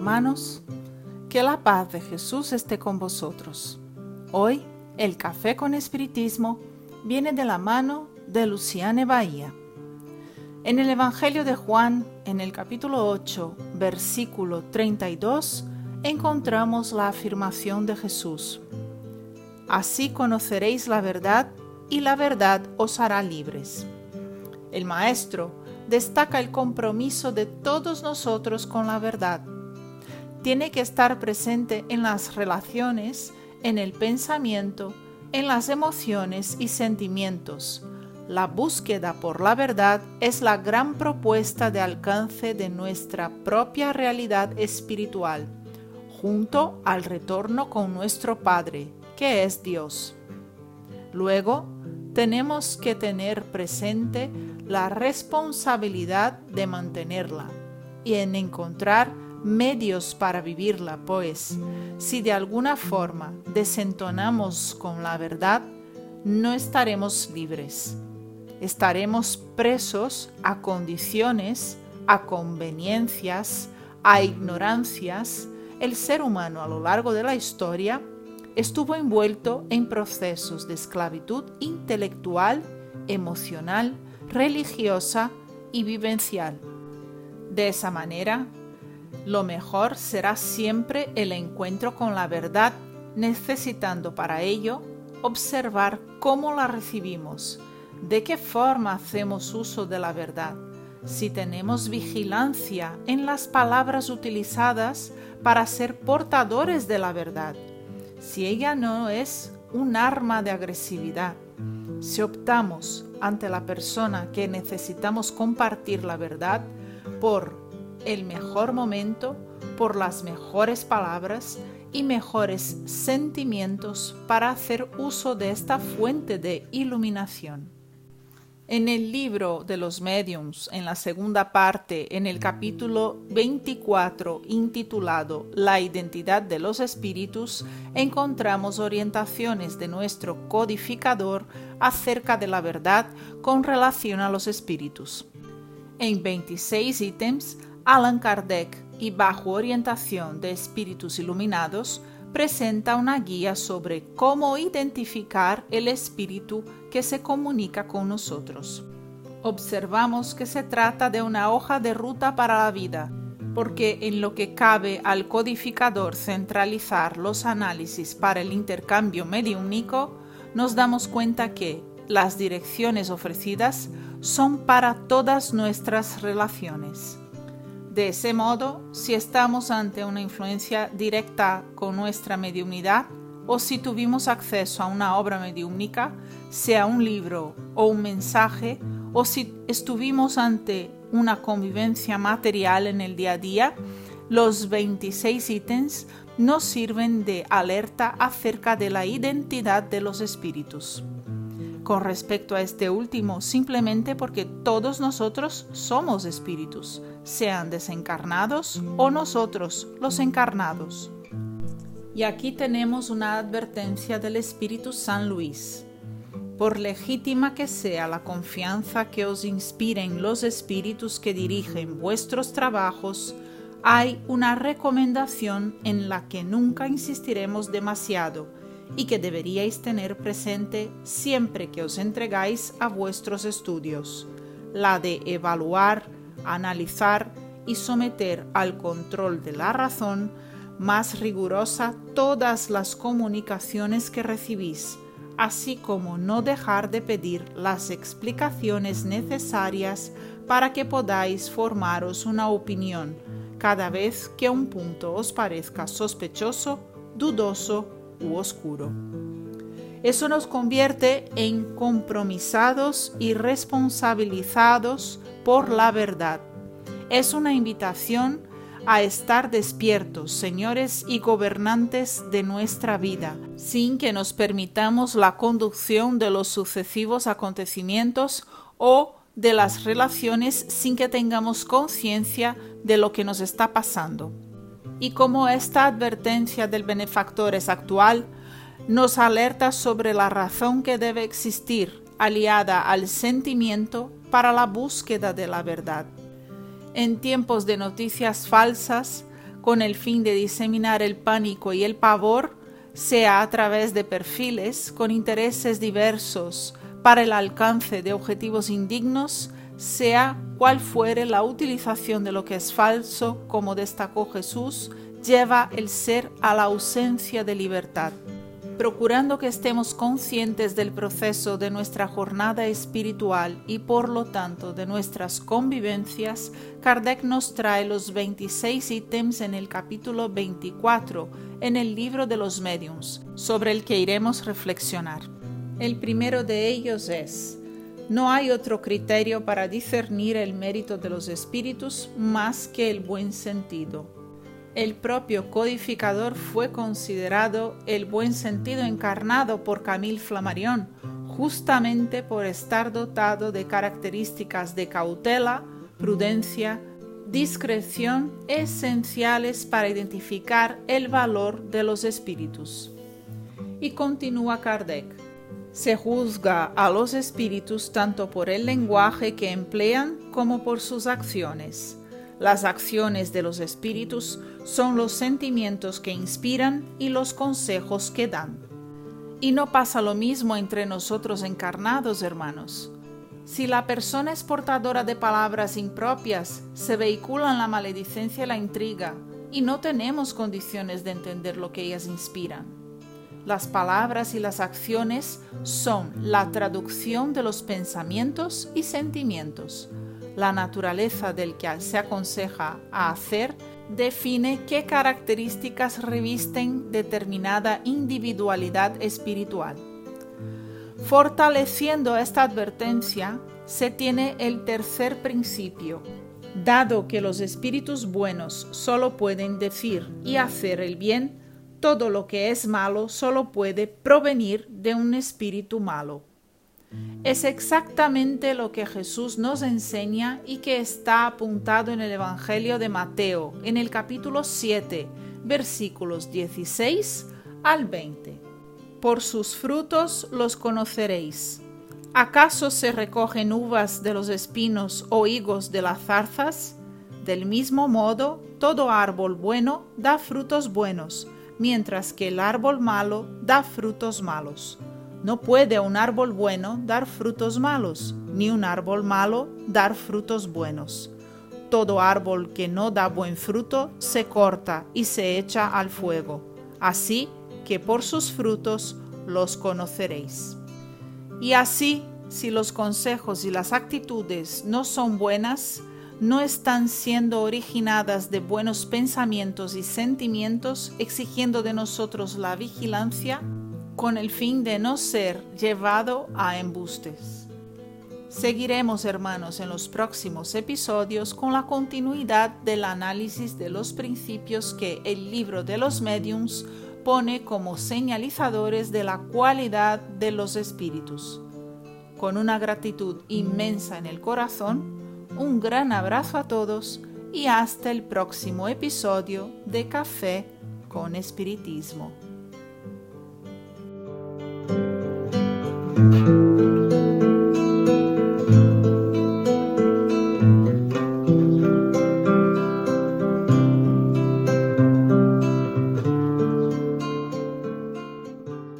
hermanos, que la paz de Jesús esté con vosotros. Hoy el café con espiritismo viene de la mano de Luciane Bahía. En el Evangelio de Juan, en el capítulo 8, versículo 32, encontramos la afirmación de Jesús. Así conoceréis la verdad y la verdad os hará libres. El Maestro destaca el compromiso de todos nosotros con la verdad. Tiene que estar presente en las relaciones, en el pensamiento, en las emociones y sentimientos. La búsqueda por la verdad es la gran propuesta de alcance de nuestra propia realidad espiritual, junto al retorno con nuestro Padre, que es Dios. Luego, tenemos que tener presente la responsabilidad de mantenerla y en encontrar medios para vivirla, pues si de alguna forma desentonamos con la verdad, no estaremos libres. Estaremos presos a condiciones, a conveniencias, a ignorancias. El ser humano a lo largo de la historia estuvo envuelto en procesos de esclavitud intelectual, emocional, religiosa y vivencial. De esa manera, lo mejor será siempre el encuentro con la verdad, necesitando para ello observar cómo la recibimos, de qué forma hacemos uso de la verdad, si tenemos vigilancia en las palabras utilizadas para ser portadores de la verdad, si ella no es un arma de agresividad, si optamos ante la persona que necesitamos compartir la verdad por el mejor momento, por las mejores palabras y mejores sentimientos para hacer uso de esta fuente de iluminación. En el libro de los mediums, en la segunda parte, en el capítulo 24 intitulado La identidad de los espíritus, encontramos orientaciones de nuestro codificador acerca de la verdad con relación a los espíritus. En 26 ítems, Allan Kardec y bajo orientación de espíritus iluminados, presenta una guía sobre cómo identificar el espíritu que se comunica con nosotros. Observamos que se trata de una hoja de ruta para la vida, porque en lo que cabe al codificador centralizar los análisis para el intercambio mediúnico, nos damos cuenta que las direcciones ofrecidas son para todas nuestras relaciones. De ese modo, si estamos ante una influencia directa con nuestra mediunidad o si tuvimos acceso a una obra mediúnica, sea un libro o un mensaje, o si estuvimos ante una convivencia material en el día a día, los 26 ítems nos sirven de alerta acerca de la identidad de los espíritus. Con respecto a este último, simplemente porque todos nosotros somos espíritus, sean desencarnados o nosotros los encarnados. Y aquí tenemos una advertencia del Espíritu San Luis. Por legítima que sea la confianza que os inspiren los espíritus que dirigen vuestros trabajos, hay una recomendación en la que nunca insistiremos demasiado y que deberíais tener presente siempre que os entregáis a vuestros estudios, la de evaluar analizar y someter al control de la razón más rigurosa todas las comunicaciones que recibís, así como no dejar de pedir las explicaciones necesarias para que podáis formaros una opinión cada vez que un punto os parezca sospechoso, dudoso oscuro. Eso nos convierte en compromisados y responsabilizados por la verdad. Es una invitación a estar despiertos, señores y gobernantes de nuestra vida, sin que nos permitamos la conducción de los sucesivos acontecimientos o de las relaciones sin que tengamos conciencia de lo que nos está pasando. Y como esta advertencia del benefactor es actual, nos alerta sobre la razón que debe existir aliada al sentimiento para la búsqueda de la verdad. En tiempos de noticias falsas, con el fin de diseminar el pánico y el pavor, sea a través de perfiles con intereses diversos para el alcance de objetivos indignos, sea cual fuere la utilización de lo que es falso, como destacó Jesús, lleva el ser a la ausencia de libertad. Procurando que estemos conscientes del proceso de nuestra jornada espiritual y por lo tanto de nuestras convivencias, Kardec nos trae los 26 ítems en el capítulo 24 en el libro de los mediums, sobre el que iremos reflexionar. El primero de ellos es, no hay otro criterio para discernir el mérito de los espíritus más que el buen sentido. El propio codificador fue considerado el buen sentido encarnado por Camille Flammarion, justamente por estar dotado de características de cautela, prudencia, discreción esenciales para identificar el valor de los espíritus. Y continúa Kardec. Se juzga a los espíritus tanto por el lenguaje que emplean como por sus acciones. Las acciones de los espíritus son los sentimientos que inspiran y los consejos que dan. Y no pasa lo mismo entre nosotros encarnados, hermanos. Si la persona es portadora de palabras impropias, se vehiculan la maledicencia y la intriga, y no tenemos condiciones de entender lo que ellas inspiran. Las palabras y las acciones son la traducción de los pensamientos y sentimientos. La naturaleza del que se aconseja a hacer define qué características revisten determinada individualidad espiritual. Fortaleciendo esta advertencia, se tiene el tercer principio. Dado que los espíritus buenos solo pueden decir y hacer el bien, todo lo que es malo solo puede provenir de un espíritu malo. Es exactamente lo que Jesús nos enseña y que está apuntado en el Evangelio de Mateo, en el capítulo 7, versículos 16 al 20. Por sus frutos los conoceréis. ¿Acaso se recogen uvas de los espinos o higos de las zarzas? Del mismo modo, todo árbol bueno da frutos buenos mientras que el árbol malo da frutos malos. No puede un árbol bueno dar frutos malos, ni un árbol malo dar frutos buenos. Todo árbol que no da buen fruto se corta y se echa al fuego. Así que por sus frutos los conoceréis. Y así, si los consejos y las actitudes no son buenas, no están siendo originadas de buenos pensamientos y sentimientos, exigiendo de nosotros la vigilancia con el fin de no ser llevado a embustes. Seguiremos, hermanos, en los próximos episodios con la continuidad del análisis de los principios que el libro de los mediums pone como señalizadores de la cualidad de los espíritus. Con una gratitud inmensa en el corazón, un gran abrazo a todos y hasta el próximo episodio de Café con Espiritismo.